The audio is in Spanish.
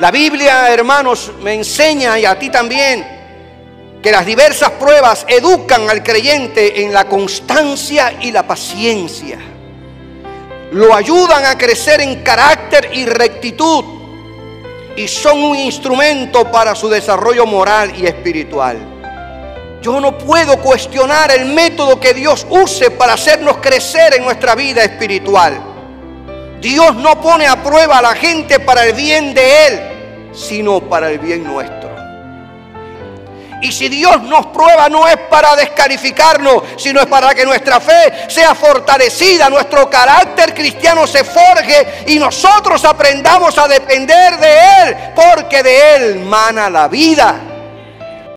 La Biblia, hermanos, me enseña y a ti también que las diversas pruebas educan al creyente en la constancia y la paciencia. Lo ayudan a crecer en carácter y rectitud y son un instrumento para su desarrollo moral y espiritual. Yo no puedo cuestionar el método que Dios use para hacernos crecer en nuestra vida espiritual. Dios no pone a prueba a la gente para el bien de Él, sino para el bien nuestro. Y si Dios nos prueba no es para descalificarnos, sino es para que nuestra fe sea fortalecida, nuestro carácter cristiano se forje y nosotros aprendamos a depender de Él, porque de Él mana la vida.